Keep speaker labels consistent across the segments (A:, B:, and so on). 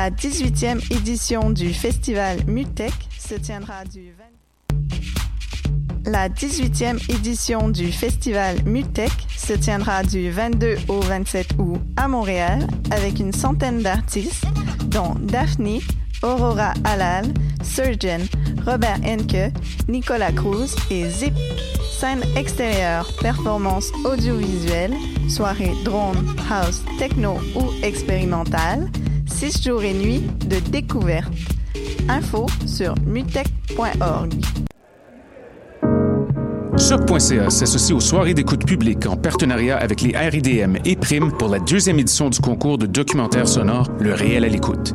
A: La 18e édition du festival Mutech se tiendra du 20... La 18e édition du festival Mutech se tiendra du 22 au 27 août à Montréal avec une centaine d'artistes dont Daphne, Aurora Halal, Surgeon, Robert Henke, Nicolas Cruz et Zip. Scène extérieure, performance audiovisuelle, soirée drone, house, techno ou expérimentale, 6 jours et nuits de découverte. Info sur mutech.org.
B: Choc.ca s'associe aux soirées d'écoute publique en partenariat avec les RIDM et Prime pour la deuxième édition du concours de documentaire sonore Le réel à l'écoute.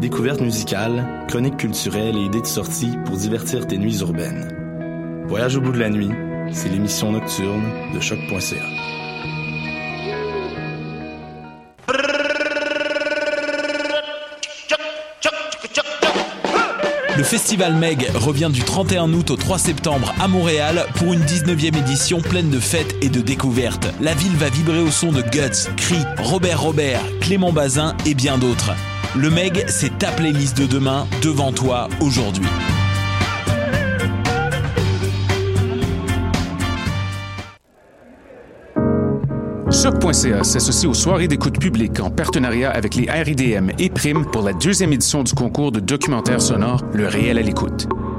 C: Découvertes musicales, chroniques culturelles et idées de sortie pour divertir tes nuits urbaines. Voyage au bout de la nuit, c'est l'émission nocturne de choc.ca.
D: Le festival Meg revient du 31 août au 3 septembre à Montréal pour une 19e édition pleine de fêtes et de découvertes. La ville va vibrer au son de Guts, Cri, Robert Robert, Clément Bazin et bien d'autres. Le Meg, c'est ta playlist de demain devant toi aujourd'hui.
B: Choc.ca s'associe aux soirées d'écoute publique en partenariat avec les RIDM et Prime pour la deuxième édition du concours de documentaire sonore Le réel à l'écoute.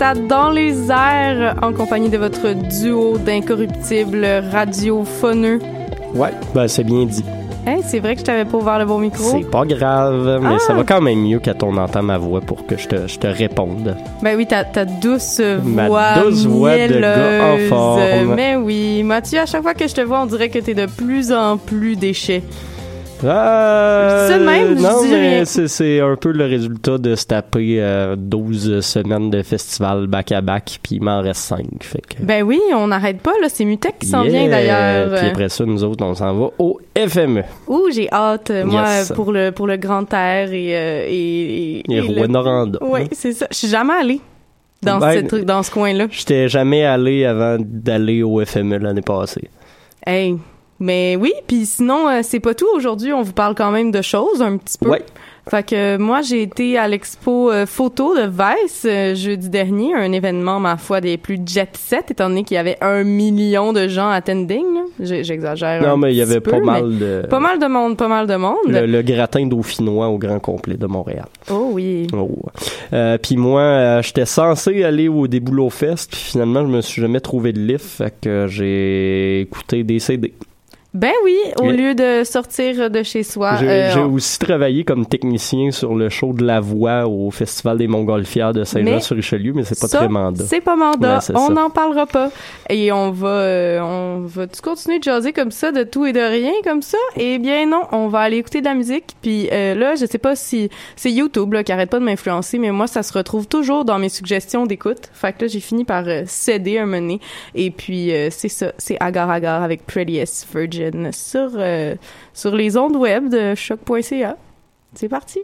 E: Êtes à Dans les airs en compagnie de votre duo d'incorruptibles radiophoneux.
F: Ouais, ben c'est bien dit.
E: Hey, c'est vrai que je t'avais pas ouvert le bon micro.
F: C'est pas grave, mais
E: Ah!
F: ça va quand même mieux quand on entend ma voix pour que je te, je te réponde.
E: Ben oui, ta, ta douce
F: Ma
E: voix
F: douce voix de gars en forme.
E: Mais oui, Mathieu, à chaque fois que je te vois, on dirait que t'es de plus en plus déchet.
F: Euh,
E: Je dis ça de même, je
F: non,
E: dis
F: mais c'est, c'est un peu le résultat de se taper euh, 12 semaines de festival back-à-back, puis il m'en reste 5. Fait que,
E: Ben oui, on n'arrête pas, là. C'est Mutech qui s'en
F: Yeah!
E: vient d'ailleurs.
F: Puis après ça, nous autres, on s'en va au. FME.
E: Ouh, j'ai hâte, euh, moi,
F: Yes.
E: pour le pour le grand air et euh, et,
F: Et
E: le-
F: Rouen-Noranda.
E: Oui, c'est ça. Je suis jamais allée dans
F: Ben,
E: ce truc, dans ce coin-là.
F: J'étais jamais allé avant d'aller au FME l'année passée.
E: Hey, mais oui, puis sinon euh, c'est pas tout. Aujourd'hui, on vous parle quand même de choses un petit peu.
F: Ouais.
E: Fait que euh, moi, j'ai été à l'expo euh, photo de Vice euh, jeudi dernier, un événement, ma foi, des plus jet-set, étant donné qu'il y avait un million de gens attending. J'exagère.
F: Non,
E: un
F: mais il y avait
E: peu,
F: pas mal de...
E: Pas mal de monde, pas mal de monde.
F: Le, le gratin dauphinois au grand complet de Montréal.
E: Oh oui.
F: Oh. Euh, puis moi, j'étais censé aller au Déboulot Fest, puis finalement, je me suis jamais trouvé de lift, fait que j'ai écouté des CD.
E: Ben oui, au
F: Mais-
E: lieu de sortir de chez soi.
F: J'ai
E: euh, on-
F: aussi travaillé comme technicien sur le show de la voix au Festival des Montgolfières de Saint-Jean-sur-Richelieu, mais c'est pas
E: Ça,
F: très mandat.
E: C'est pas mandat.
F: Ouais,
E: on n'en parlera pas. Et on va, euh, on va tu continuer de jaser comme ça, de tout et de rien comme ça? Eh bien non, on va aller écouter de la musique. Puis euh, là, je sais pas si c'est YouTube là, qui arrête pas de m'influencer, mais moi, ça se retrouve toujours dans mes suggestions d'écoute. Fait que là, j'ai fini par céder un moment. Et puis c'est ça, c'est Agar Agar avec Prettiest Virgin sur euh, sur les ondes web de choc.ca. C'est parti.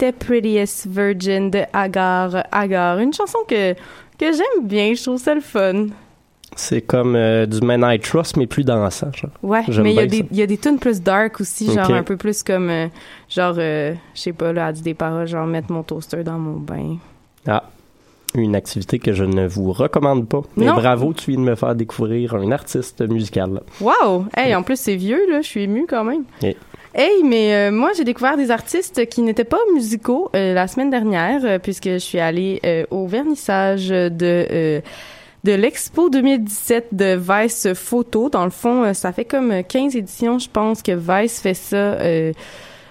E: C'était Prettiest Virgin de Agar Agar. Une chanson que, que j'aime bien, je trouve ça le fun.
F: C'est comme euh, du Man I Trust, mais plus dansant. Genre.
E: Ouais,
F: J'aime
E: mais il y, a des- il y a des tunes plus dark aussi, genre un peu plus comme, euh, genre, euh, je sais pas, là, elle dit des paroles, genre mettre mon toaster dans mon bain.
F: Ah, une activité que je ne vous recommande pas. Mais bravo, tu viens de me faire découvrir un artiste musical.
E: Wow! Hey, en plus, c'est vieux, là. Je suis émue quand même.
F: Et-
E: Hey, mais euh, moi, j'ai découvert des artistes qui n'étaient pas musicaux euh, la semaine dernière, euh, puisque je suis allée au vernissage de... de l'expo 2017 de Vice Photo. Dans le fond, ça fait comme 15 éditions, je pense, que Vice fait ça.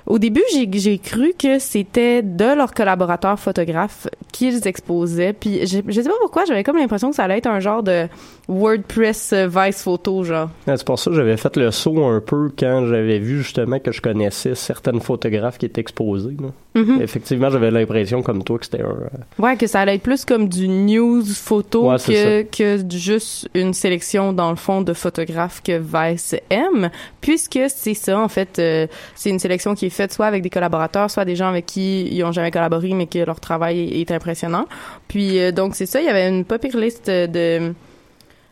E: Au début, j'ai cru que c'était de leurs collaborateurs photographes qu'ils exposaient. Puis je, je sais pas pourquoi, j'avais comme l'impression que ça allait être un genre de WordPress Vice Photo, genre.
F: Ah, C'est pour ça que j'avais fait le saut un peu quand j'avais vu justement que je connaissais certaines photographes qui étaient exposées. là.
E: Mhm.
F: Effectivement, j'avais l'impression comme toi que c'était un... euh,
E: Ouais, que ça allait être plus comme du news photo
F: Ouais,
E: que, que juste une sélection, dans le fond, de photographes que Vice aime, puisque c'est ça, en fait, euh, c'est une sélection qui est soit avec des collaborateurs, soit des gens avec qui ils ont jamais collaboré, mais que leur travail est, impressionnant. Puis, euh, donc, c'est ça, il y avait une pas pire liste de...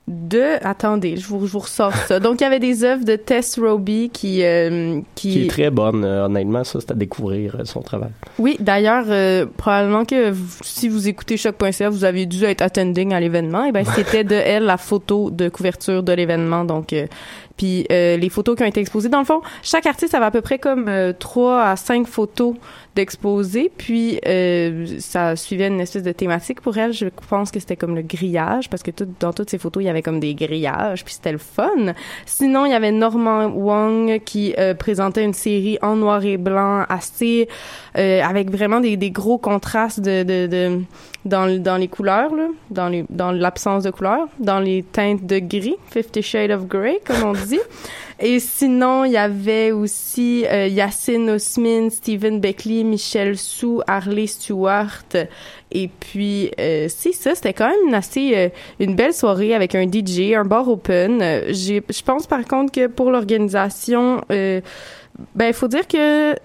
E: De, attendez, je vous, je vous ressors ça. Donc, il y avait des œuvres de Tess Roby qui, euh,
F: qui est très bonne. euh, honnêtement, ça, c'est à découvrir euh, son travail.
E: Oui, d'ailleurs, probablement que vous- si vous écoutez choc.ca, vous avez dû être attending à l'événement. Et ben, c'était de elle la photo de couverture de l'événement. Donc, puis euh, les photos qui ont été exposées, dans le fond, chaque artiste avait à peu près comme euh, trois à cinq photos d'exposées. Puis euh, ça suivait une espèce de thématique pour elle. Je pense que c'était comme le grillage parce que tout- dans toutes ces photos, il y avait comme des grillages. Puis c'était le fun. Sinon, il y avait Norman Wong qui euh, présentait une série en noir et blanc assez euh, avec vraiment des, des gros contrastes de, de, de dans, dans les couleurs là, dans les dans l'absence de couleurs, dans les teintes de gris, Fifty Shades of Grey comme on dit. Et sinon, il y avait aussi euh, Yacine Osmin, Stephen Beckley, Michel Sou, Harley Stewart. Et puis, euh, ça, c'était quand même une assez euh, une belle soirée avec un DJ, un bar open. Euh, Je pense par contre que pour l'organisation, ben il faut dire que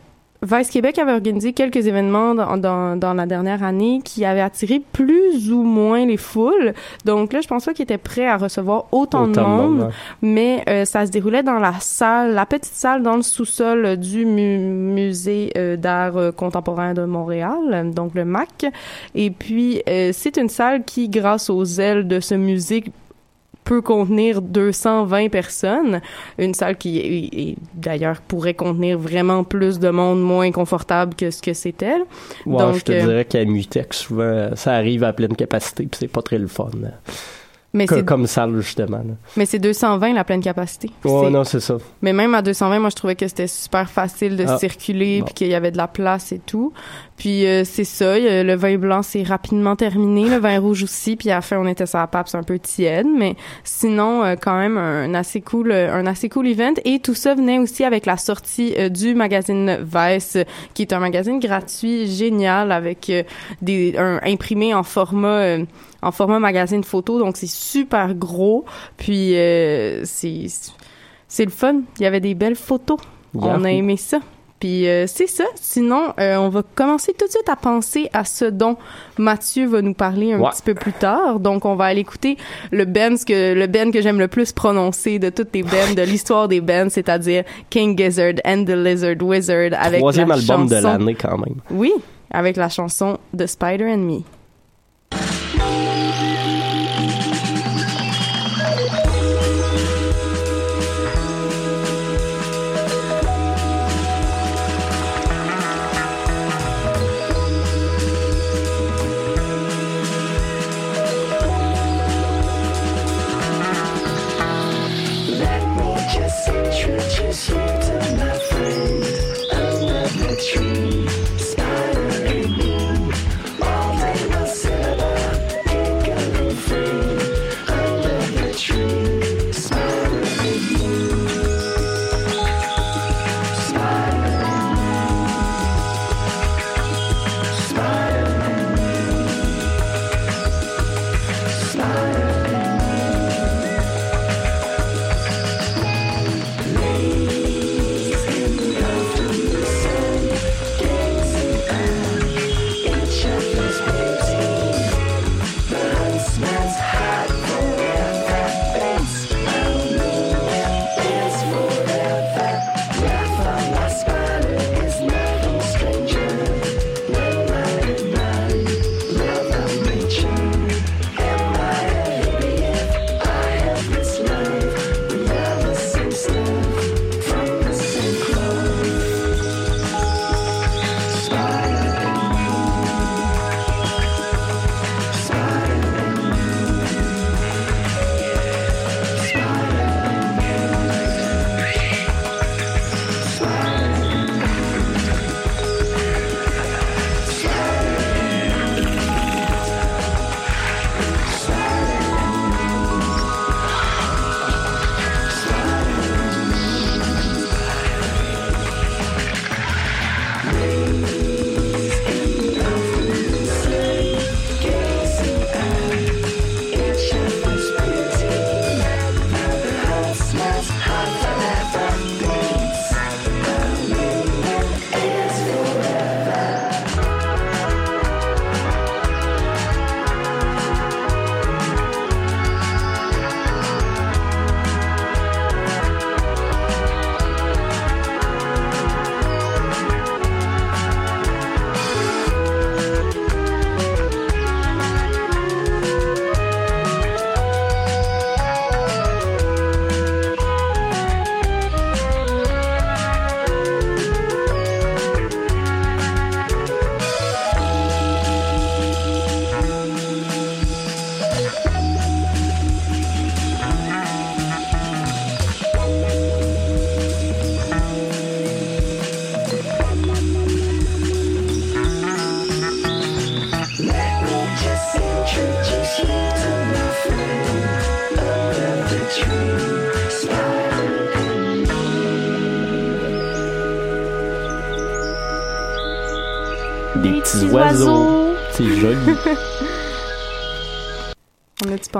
E: Vice Québec avait organisé quelques événements dans, dans, dans la dernière année qui avaient attiré plus ou moins les foules. Donc là, je pense pas qu'ils étaient prêts à recevoir autant, de monde, mais euh, ça se déroulait dans la salle, la petite salle dans le sous-sol du mu- musée euh, d'art euh, contemporain de Montréal, donc le MAC. Et puis euh, c'est une salle qui, grâce aux ailes de ce musée peut contenir 220 personnes, une salle qui d'ailleurs pourrait contenir vraiment plus de monde moins confortable que ce que c'était.
F: Ouais,
E: Donc,
F: je te
E: euh,
F: dirais qu'à Mutex, souvent, ça arrive à pleine capacité, puis c'est pas très le fun.
E: Mais
F: co-
E: c'est
F: Comme salle, justement. là.
E: mais c'est 220 la pleine capacité. C'est-
F: non, c'est ça.
E: Mais même à 220, moi, je trouvais que c'était super facile de
F: Ah.
E: circuler,
F: Bon.
E: puis qu'il y avait de la place et tout. Puis euh, c'est ça, le vin blanc s'est rapidement terminé, le vin rouge aussi, puis à la fin, on était sur la pape, c'est un peu tiède, mais sinon, euh, quand même, un assez cool euh, un assez cool event. Et tout ça venait aussi avec la sortie euh, du magazine Vice, qui est un magazine gratuit, génial, avec des un, imprimé en format... en format magazine photo, donc c'est super gros. Puis euh, c'est c'est le fun. Il y avait des belles photos. On a aimé ça. Puis euh, c'est ça. Sinon, euh, on va commencer tout de suite à penser à ce dont Mathieu va nous parler un
F: Ouais.
E: petit peu plus tard. Donc on va aller écouter le band que le band que j'aime le plus prononcer de toutes les bands de l'histoire des bands, c'est-à-dire King Gizzard and the Lizard Wizard avec
F: Troisième
E: la
F: album de
E: chanson-
F: l'année, quand même.
E: Oui, avec la chanson The Spider and Me.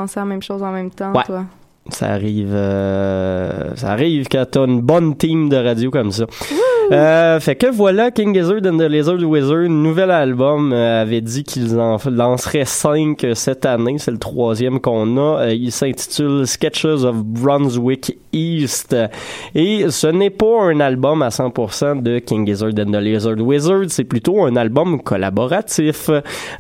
E: Pensé à la même chose en même temps,
F: Ouais.
E: toi?
F: Ça arrive, euh, ça arrive quand t'as une bonne team de radio comme ça. Euh, fait que voilà, King Gizzard and the Lizard Wizard, nouvel album, euh, avait dit qu'ils en lanceraient cinq euh, cette année. C'est le troisième qu'on a. Euh, il s'intitule Sketches of Brunswick East. Et ce n'est pas un album à 100% de King Gizzard and the Lizard Wizard. C'est plutôt un album collaboratif.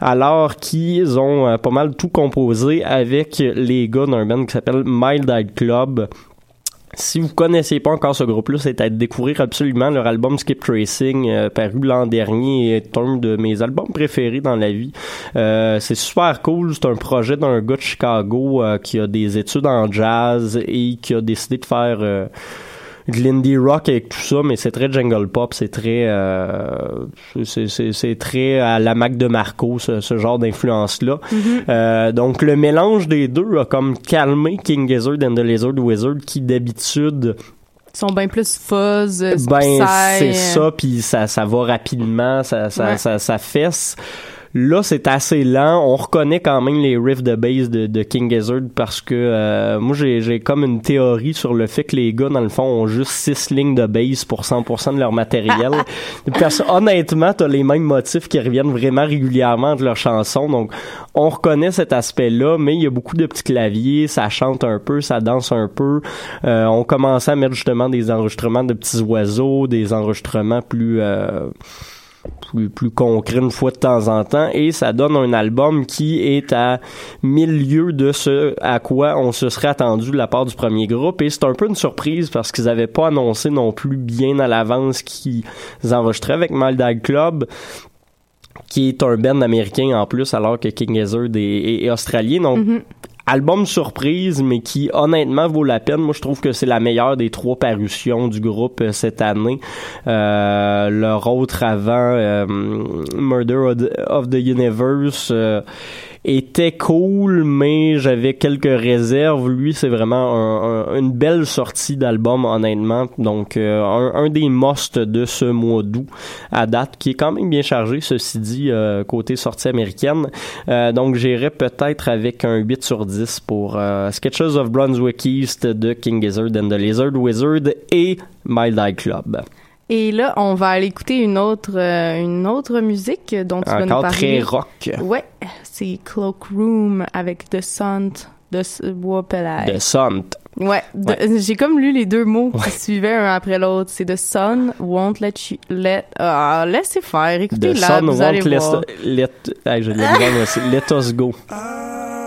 F: Alors qu'ils ont pas mal tout composé avec les gars d'un band qui s'appelle Mild Eyed Club. Si vous connaissez pas encore ce groupe-là, c'est à découvrir absolument. Leur album Skip Tracing, euh, paru l'an dernier, est un de mes albums préférés dans la vie. Euh, c'est super cool. C'est un projet d'un gars de Chicago euh, qui a des études en jazz et qui a décidé de faire euh, de l'indie rock avec tout ça, mais c'est très jungle pop, c'est très euh, c'est- très à la Mac de Marco, ce, ce genre d'influence-là. Euh, donc le mélange des deux a comme calmé King Gizzard and the Lizard Wizard qui d'habitude
E: sont bien plus fuzz,
F: ben c'est ça puis ça ça va rapidement ça ça
E: Ouais.
F: ça, ça fesse Là, c'est assez lent. On reconnaît quand même les riffs de bass de, de King Gizzard parce que euh, moi, j'ai comme une théorie sur le fait que les gars, dans le fond, ont juste six lignes de bass pour 100% de leur matériel. parce que, honnêtement, t'as les mêmes motifs qui reviennent vraiment régulièrement de leurs chansons. Donc, on reconnaît cet aspect-là, mais il y a beaucoup de petits claviers, ça chante un peu, ça danse un peu. Euh, on commençait à mettre justement des enregistrements de petits oiseaux, des enregistrements plus... euh, plus, plus concret une fois de temps en temps. Et ça donne un album qui est à milieu de ce à quoi on se serait attendu de la part du premier groupe. Et c'est un peu une surprise parce qu'ils avaient pas annoncé non plus bien à l'avance qu'ils enregistraient avec Maldag Club qui est un band américain en plus alors que King Gizzard est, australien. Donc
E: Mhm.
F: Album surprise, mais qui honnêtement vaut la peine. Moi, je trouve que c'est la meilleure des trois parutions du groupe euh, cette année. Euh, leur autre avant, euh, Murder of the, Universe, euh, était cool, mais j'avais quelques réserves. Lui, c'est vraiment un- un- une belle sortie d'album, honnêtement. Donc, euh, un, un des musts de ce mois d'août à date, qui est quand même bien chargé, ceci dit, euh, côté sortie américaine. Euh, donc, j'irais peut-être avec un 8 sur 10 pour Sketches of Brunswick East de King Gizzard and the Lizard Wizard et Mild Eye Club.
E: Et là, on va aller écouter une autre, euh, une autre musique dont tu vas nous
F: Encore
E: parler.
F: très rock.
E: Ouais, c'est Cloakroom avec The Sun de S- Wapelai.
F: De Sunt.
E: Ouais, de- j'ai comme lu les deux mots qui suivaient un après l'autre. C'est The Sun won't let you let. Ah, laissez faire. Écoutez
F: The
E: là,
F: Sun
E: vous allez
F: won't let,
E: voir.
F: let, hey, je let us go.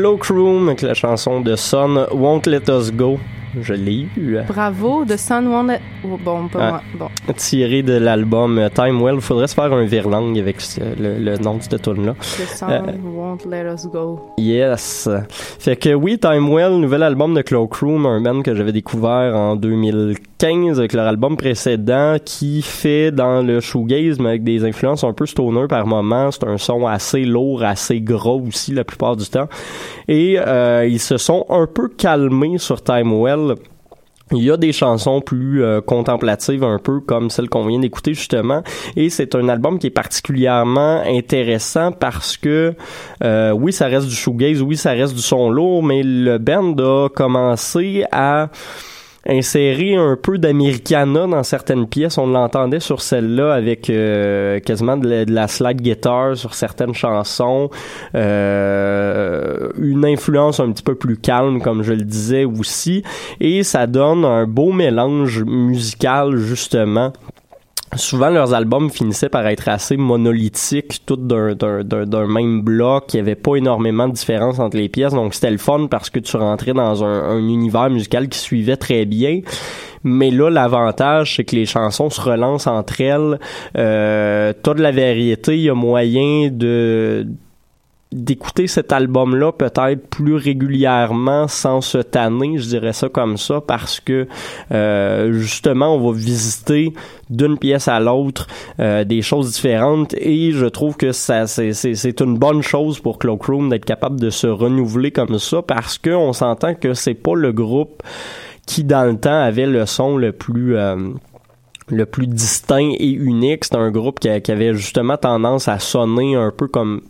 F: Cloakroom avec la chanson de Sun Won't Let Us Go. Je l'ai eu.
E: Bravo, The Sun Won't Let... oh, bon, pas
F: Ah.
E: moi. Bon,
F: Tiré de l'album euh, Time Well. Faudrait se faire un virlang avec ce- le, le nom de cette tune là
E: The Sun
F: Euh. Yes. Fait que oui, Time Well, nouvel album de Cloakroom, un band que j'avais découvert en 2015 avec leur album précédent qui fait dans le shoegaze mais avec des influences un peu stoner par moment. C'est un son assez lourd, assez gros aussi la plupart du temps. Et euh, ils se sont un peu calmés sur Time Well. Il y a des chansons plus euh, contemplatives un peu comme celle qu'on vient d'écouter justement. Et c'est un album qui est particulièrement intéressant parce que euh, oui ça reste du shoegaze, oui ça reste du son lourd mais le band a commencé à insérer un peu d'Americana dans certaines pièces. On l'entendait sur celle-là avec euh, quasiment de la, de la slide guitar sur certaines chansons. Euh, une influence un petit peu plus calme, comme je le disais aussi. Et ça donne un beau mélange musical, justement. Souvent, leurs albums finissaient par être assez monolithiques, tous d'un, même bloc. Il n'y avait pas énormément de différence entre les pièces. Donc, c'était le fun parce que tu rentrais dans un, un univers musical qui suivait très bien. Mais là, l'avantage, c'est que les chansons se relancent entre elles. Euh, t'as de la variété. Il y a moyen de d'écouter cet album-là peut-être plus régulièrement sans se tanner, je dirais ça comme ça, parce que euh, justement, on va visiter d'une pièce à l'autre euh, des choses différentes et je trouve que ça c'est une bonne chose pour Cloakroom d'être capable de se renouveler comme ça parce que on s'entend que c'est pas le groupe qui dans le temps avait le son le plus euh, le plus distinct et unique. C'est un groupe qui avait justement tendance à sonner un peu comme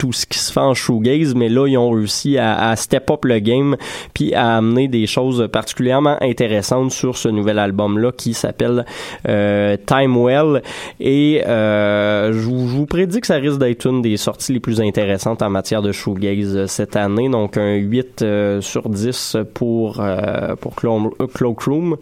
F: tout ce qui se fait en shoegaze, mais là, ils ont réussi à, à step up le game puis à amener des choses particulièrement intéressantes sur ce nouvel album-là qui s'appelle euh, Time Well. Et euh, je, vous, prédis que ça risque d'être une des sorties les plus intéressantes en matière de shoegaze euh, cette année. Donc, un 8 euh, sur 10 pour, euh, pour Clo- Cloakroom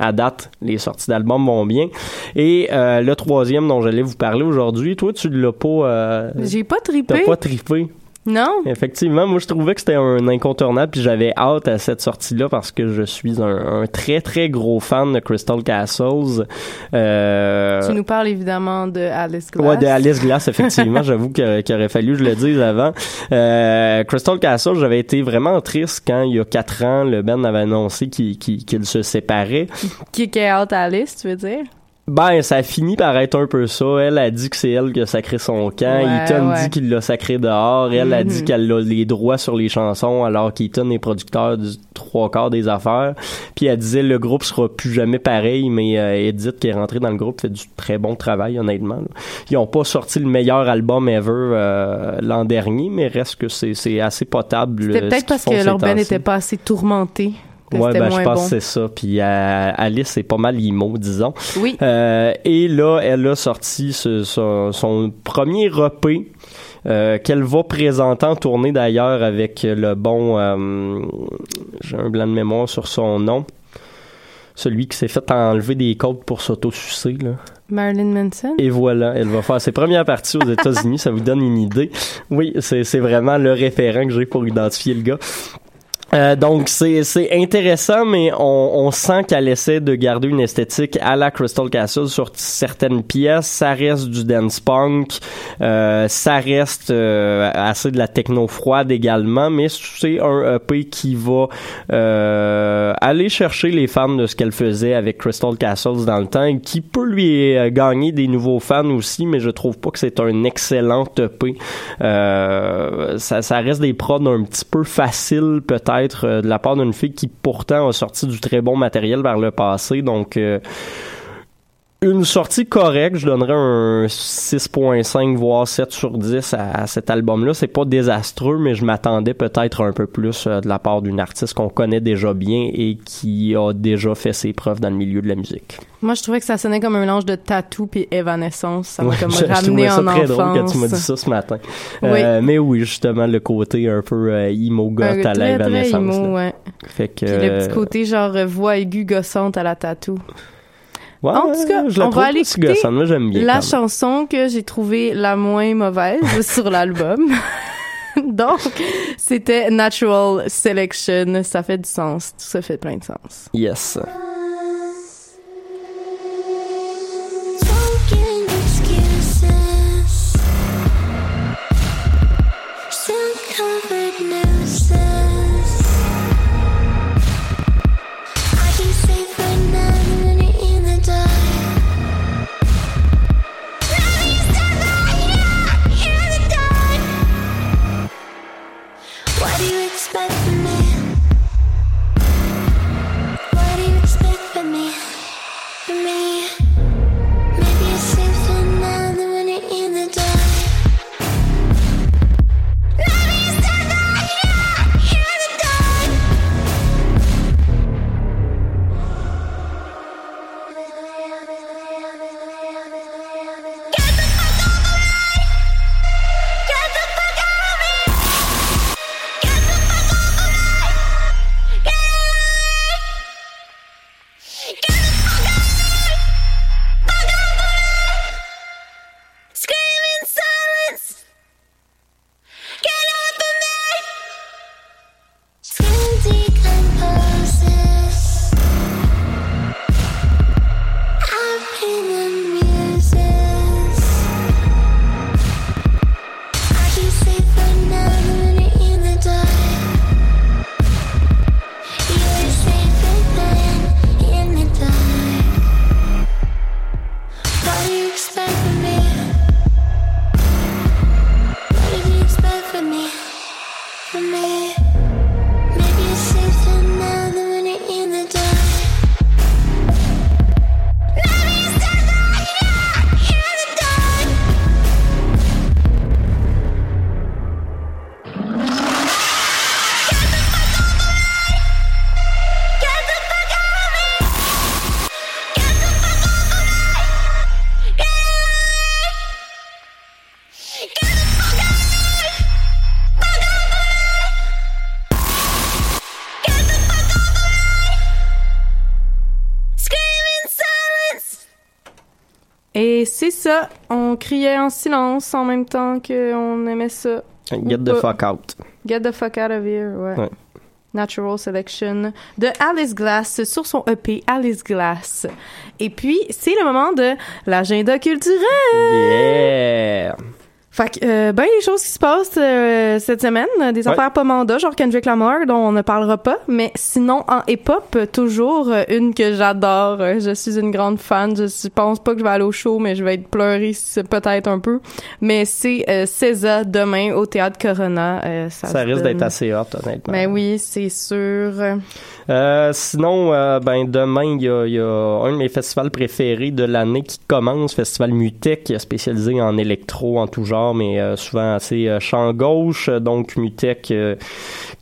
F: à date, les sorties d'albums vont bien. Et euh, le troisième dont j'allais vous parler aujourd'hui, toi, tu l'as pas... euh,
E: J'ai pas
F: T'as
E: trippé.
F: pas trippé.
E: Non?
F: Effectivement, moi je trouvais que c'était un incontournable puis j'avais hâte à cette sortie-là parce que je suis un, un très très gros fan de Crystal Castles. Euh,
E: Tu nous parles évidemment de Alice Glass.
F: Ouais, de Alice Glass, effectivement. J'avoue qu'il aurait fallu que je le dise avant. Euh, Crystal Castle, j'avais été vraiment triste quand, il y a quatre ans, le band avait annoncé qu'il se séparait.
E: Kick out Alice, tu veux dire?
F: Ben, ça a fini par être un peu ça. Elle a dit que c'est elle qui a sacré son camp.
E: Ouais,
F: Eaton
E: ouais.
F: dit qu'il l'a sacré dehors. Elle a
E: Mhm.
F: dit qu'elle a les droits sur les chansons alors qu'Eaton est producteur du trois quarts des affaires. Puis elle disait le groupe sera plus jamais pareil, mais euh, Edith qui est rentrée dans le groupe fait du très bon travail, honnêtement. là. Ils ont pas sorti le meilleur album ever euh, l'an dernier, mais reste que c'est assez potable.
E: C'était
F: euh,
E: peut-être parce que leur n'était pas assez tourmenté.
F: Ouais, ben, je pense
E: bon.
F: que c'est ça. Puis euh, Alice, c'est pas mal emo, disons.
E: Oui.
F: Euh, et là, elle a sorti ce- son, son premier EP euh, qu'elle va présenter en tournée d'ailleurs avec le bon... euh, J'ai un blanc de mémoire sur son nom. Celui qui s'est fait enlever des côtes pour s'auto-sucer, là.
E: Marilyn Manson.
F: Et voilà, elle va faire ses premières parties aux États-Unis, ça vous donne une idée. Oui, c'est vraiment le référent que j'ai pour identifier le gars. Euh, donc c'est intéressant, mais on, on sent qu'elle essaie de garder une esthétique à la Crystal Castle sur certaines pièces. Ça reste du dance punk, euh, ça reste euh, assez de la techno froide également, mais c'est un EP qui va euh, aller chercher les fans de ce qu'elle faisait avec Crystal Castles dans le temps, et qui peut lui euh, gagner des nouveaux fans aussi, mais je trouve pas que c'est un excellent EP. Euh, ça, ça reste des prods un petit peu faciles peut-être euh, de la part d'une fille qui pourtant a sorti du très bon matériel vers le passé, donc euh, une sortie correcte, je donnerais un 6.5 voire 7 sur 10 à, cet album-là. C'est pas désastreux, mais je m'attendais peut-être un peu plus euh, de la part d'une artiste qu'on connaît déjà bien et qui a déjà fait ses preuves dans le milieu de la musique.
E: Moi, je trouvais que ça sonnait comme un mélange de tatou puis Evanescence. Ça m'a
F: Ouais,
E: comme
F: je, je
E: ramené
F: ça
E: en
F: très
E: enfance.
F: drôle quand tu m'as dit ça ce matin.
E: Oui.
F: Euh, mais oui, justement, le côté un peu euh, emo goth à
E: très, très
F: là.
E: ouais.
F: Fait que,
E: Puis le petit
F: euh,
E: côté genre voix aiguë gossante à la tatou.
F: Ouais,
E: En tout cas,
F: je
E: on va aller écouter.
F: Moi, j'aime bien.
E: La chanson que j'ai trouvée la moins mauvaise sur l'album. Donc, c'était Natural Selection. Ça fait du sens. Tout ça fait plein de sens.
F: Yes.
E: C'est ça. On criait en silence en même temps qu'on aimait ça.
F: Get the fuck out.
E: Get the fuck out of here, ouais.
F: Ouais.
E: Natural Selection de Alice Glass sur son EP Alice Glass. Et puis, c'est le moment de l'agenda culturel.
F: Yeah!
E: Fait que, euh, ben, les choses qui se passent euh, cette semaine, euh, des
F: Ouais.
E: affaires pas mandat, genre Kendrick Lamar, dont on ne parlera pas, mais sinon, en hip-hop, toujours euh, une que j'adore. Euh, Je suis une grande fan. Je pense pas que je vais aller au show, mais je vais être pleurée peut-être un peu. Mais c'est euh, César demain au Théâtre Corona. Euh, ça
F: Ça risque
E: donne.
F: d'être assez hot, honnêtement.
E: Ben oui, c'est sûr.
F: Euh, sinon, euh, ben demain, il y a, il y a un de mes festivals préférés de l'année qui commence, Festival Mutec, spécialisé en électro en tout genre, mais euh, souvent assez euh, champ gauche. Donc Mutec euh,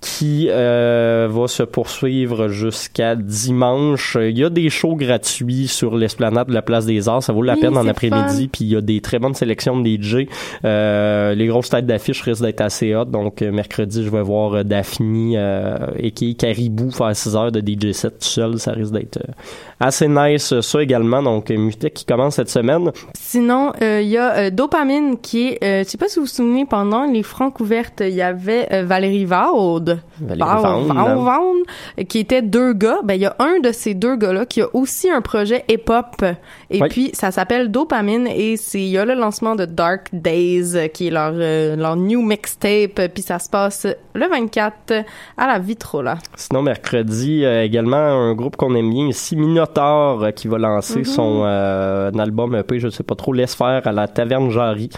F: qui euh, va se poursuivre jusqu'à dimanche. Il y a des shows gratuits sur l'esplanade de la Place des Arts. Ça vaut la
E: Oui,
F: peine en après-midi. Puis il y a des très bonnes sélections de DJ. Euh, les grosses têtes d'affiche risquent d'être assez hot. Donc mercredi, je vais voir Daphne euh, et qui Caribou faire 6 heures de DJ set tout seul. Ça risque d'être euh, assez nice euh, ça également. Donc euh, Mutec qui commence cette semaine.
E: Sinon, il y a Dopamine qui est, je sais pas si vous vous souvenez, pendant les francs ouvertes, il y avait Valérie Vaud,
F: Valérie
E: Vaud,
F: Vaud,
E: Vaud, Vaud, qui était deux gars. Ben, il y a un de ces deux gars-là qui a aussi un projet hip-hop. Et
F: Oui.
E: puis, ça s'appelle Dopamine et c'est, il y a le lancement de Dark Days, qui est leur, euh, leur new mixtape. Puis ça se passe le 24 à la Vitrola.
F: Sinon, mercredi, euh, également, un groupe qu'on aime bien ici, Minotaur, euh, qui va lancer son euh, un album EP, je sais pas trop, Laisse faire à la Taverne Jarry.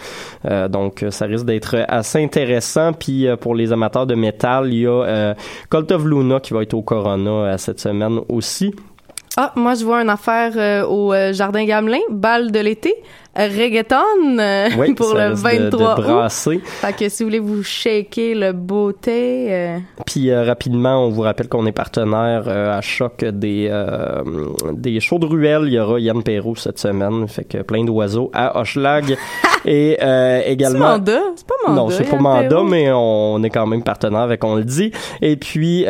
F: Donc, ça risque d'être assez intéressant. Puis, pour les amateurs de métal, il y a Cult of Luna qui va être au Corona cette semaine aussi.
E: Ah, moi, je vois une affaire euh, au Jardin Gamelin, balle de l'été, reggaeton euh,
F: Oui,
E: pour le
F: risque de-
E: 23
F: de,
E: août.
F: brasser.
E: Fait que si vous voulez vous shaker le beauté, euh,
F: Puis euh, rapidement, on vous rappelle qu'on est partenaire euh, à choc des des shows de ruelle. Il y aura Yann Perrault cette semaine, fait que plein d'oiseaux à Hochelag et euh,
E: c'est
F: également.
E: mandat, c'est pas mandat.
F: Non, c'est pas mandat,
E: Perrault.
F: mais on est quand même partenaire avec on le dit. Et puis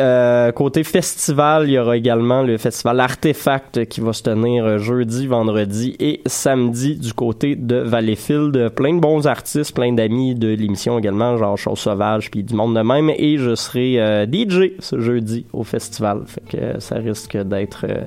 F: côté festival, il y aura également le festival Artefact qui va se tenir jeudi, vendredi et samedi du côté
G: de Valleyfield. Plein de bons artistes, plein d'amis de l'émission également, genre Chose Sauvage, puis du monde de même. Et je serai euh, DJ ce jeudi au festival. Fait que ça risque d'être euh,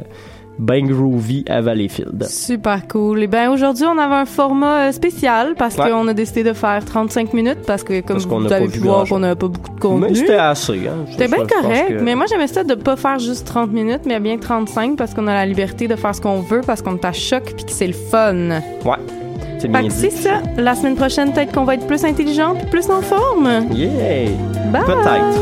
G: ben groovy à Valleyfield.
E: Super cool. Et ben aujourd'hui, on avait un format euh, spécial parce
G: Ouais.
E: qu'on a décidé de faire 35 minutes parce que comme
G: Parce
E: vous avez pu voir qu'on n'avait pas beaucoup de contenu.
G: Mais c'était assez, hein.
E: C'était bien correct,
G: que-
E: mais moi j'aimais ça de pas faire juste 30 minutes, mais bien 35 parce qu'on a la liberté de faire ce qu'on veut parce qu'on est à choc puis que c'est le fun.
G: Ouais. C'est bien
E: c'est ça. La semaine prochaine, peut-être qu'on va être plus intelligent puis plus en forme.
G: Yeah!
E: Bye!
G: Peut-être.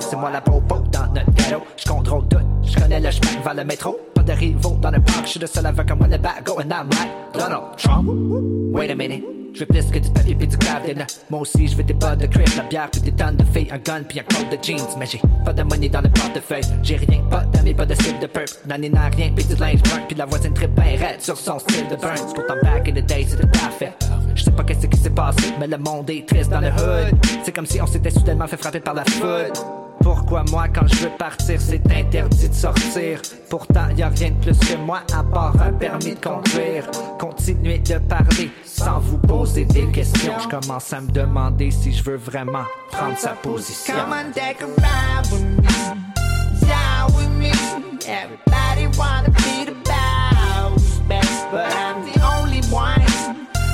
H: C'est
I: moi la popo dans notre ghetto. Je contrôle tout, je connais le chemin vers le métro. Pas de rivaux dans le parc, je suis le seul avec un money bag going I'm like Donald Trump? Wait a minute. Je veux plus que du papier pis du gravel. Moi aussi, je veux des bottes de crib, la bière puis des tonnes de filles, un gun puis un code de jeans. Mais j'ai pas de money dans le portefeuille. J'ai rien, pas d'amis, pas de style de purp. L'année n'a rien puis du linge brun. Puis la voisine très bien sur son style de burns. Pourtant, back in the day, c'était parfait. Je sais pas qu'est-ce qui s'est passé, mais le monde est triste dans le hood. C'est comme si on s'était soudainement fait frapper par la foudre. Pourquoi moi, quand je veux partir, c'est interdit de sortir? Pourtant, y a rien de plus que moi à part un permis de conduire. Continuez de parler sans vous poser des questions. Je commence à me demander si je veux vraiment prendre sa position.
J: Come on, take a ride with me. Shout with me. Everybody wanna be the boss, babe. But I'm the only one.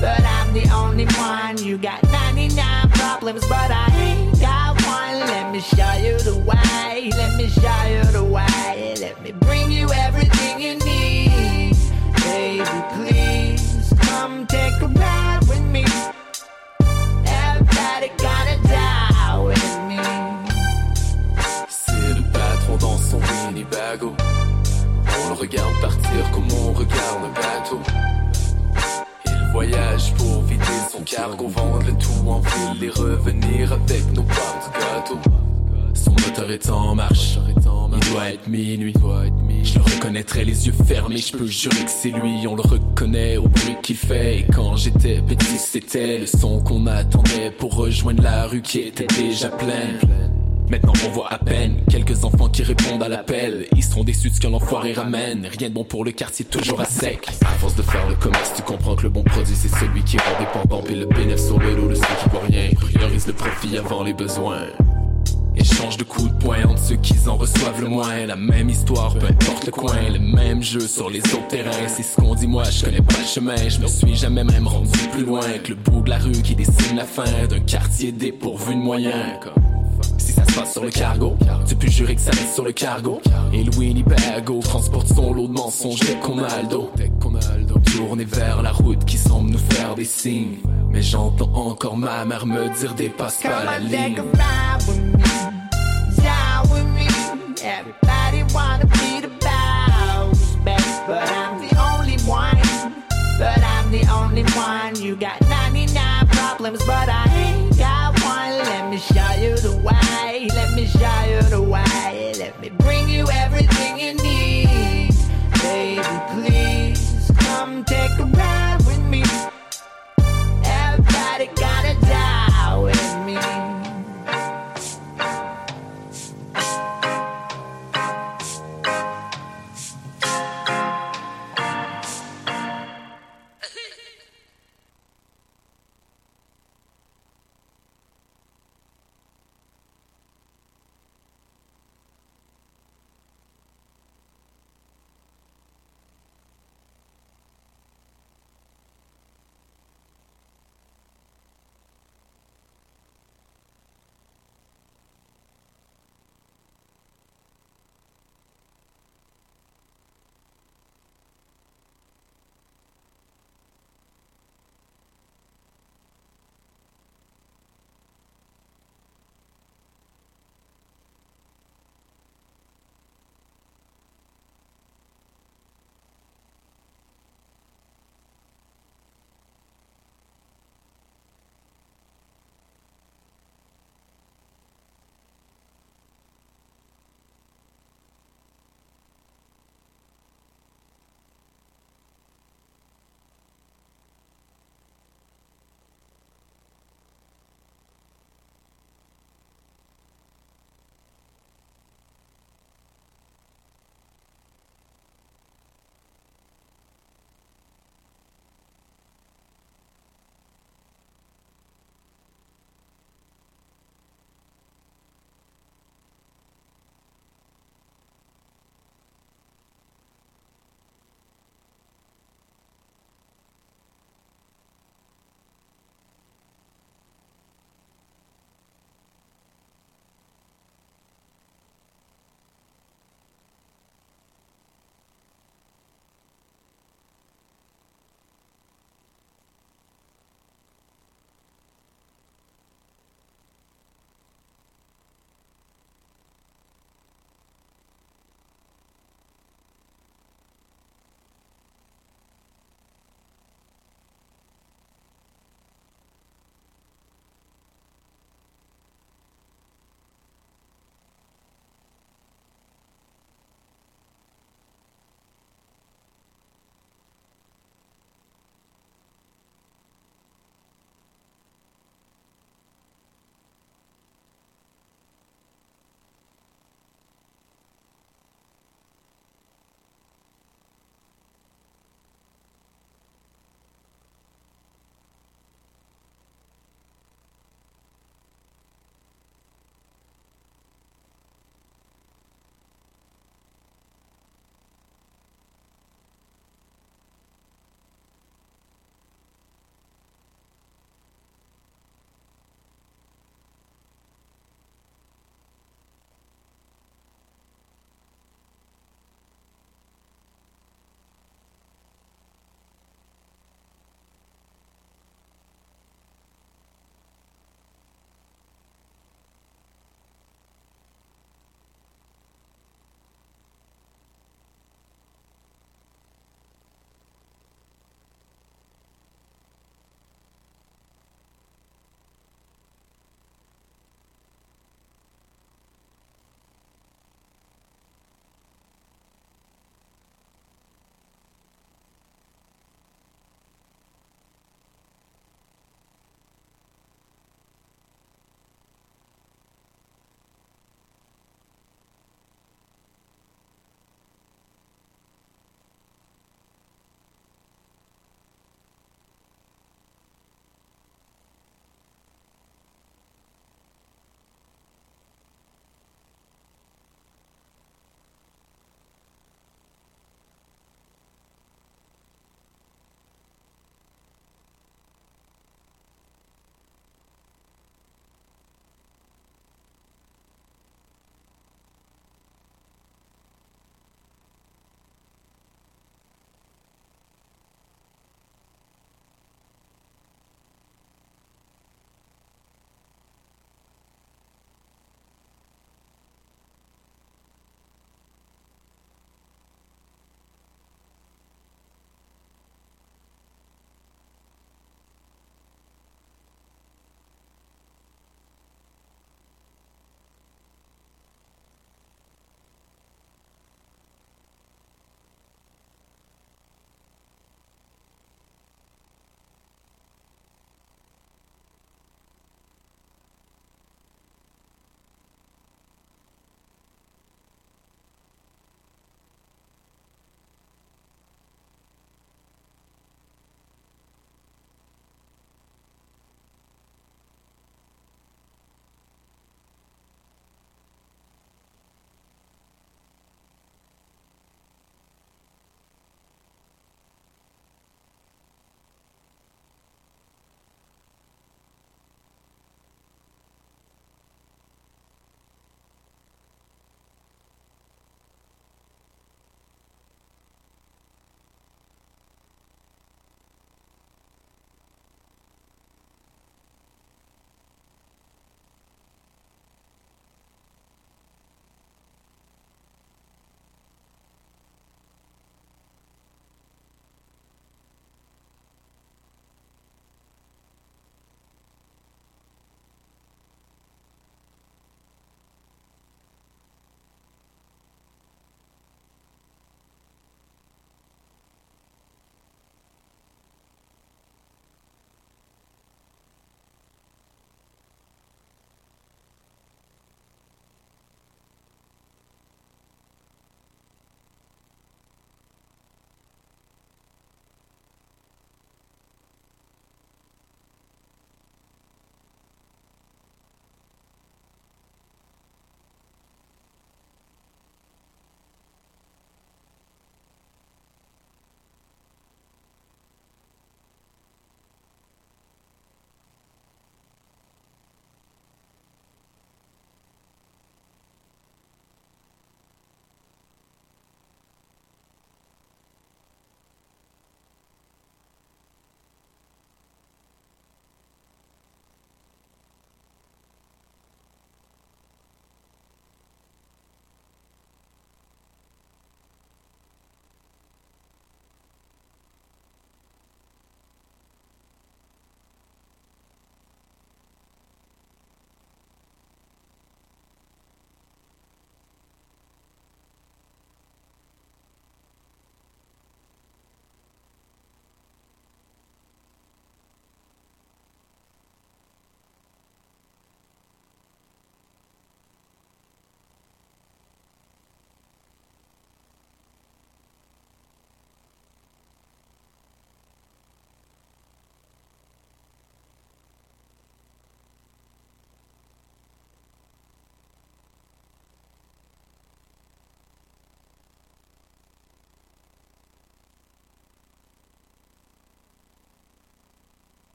J: But I'm the only one. You got
K: cargo, vendre le tout en ville et revenir avec nos parts gâteau. Son moteur est en marche, il doit être minuit. Je le reconnaîtrais les yeux fermés, je peux jurer que c'est lui. On le reconnaît au bruit qu'il fait. Et quand j'étais petit, c'était le son qu'on attendait pour rejoindre la rue qui était déjà pleine. Maintenant on voit à peine quelques enfants qui répondent à l'appel. Ils seront déçus de ce que l'enfoiré ramène. Rien de bon pour le quartier toujours à sec. À force de faire le commerce tu comprends que le bon produit c'est celui qui rend dépendant. Puis le bénéfice sur le dos de ceux qui voient rien. Priorise le profit avant les besoins. Échange de coups de poing entre ceux qui en reçoivent le moins. La même histoire, peu importe le coin. Le même jeu sur les autres terrains C'est ce qu'on dit. Moi, je connais pas le chemin. Je me suis jamais même rendu plus loin Que le bout de la rue qui dessine la fin D'un quartier dépourvu de moyens si ça se passe sur le cargo, tu peux jurer que ça reste sur le cargo. Et le Winnebago transporte son lot de mensonges dès qu'on a le dos. Tourner vers la route qui semble nous faire des signes. Mais j'entends encore ma mère me dire dépasse pas la ligne.
L: Everybody wanna be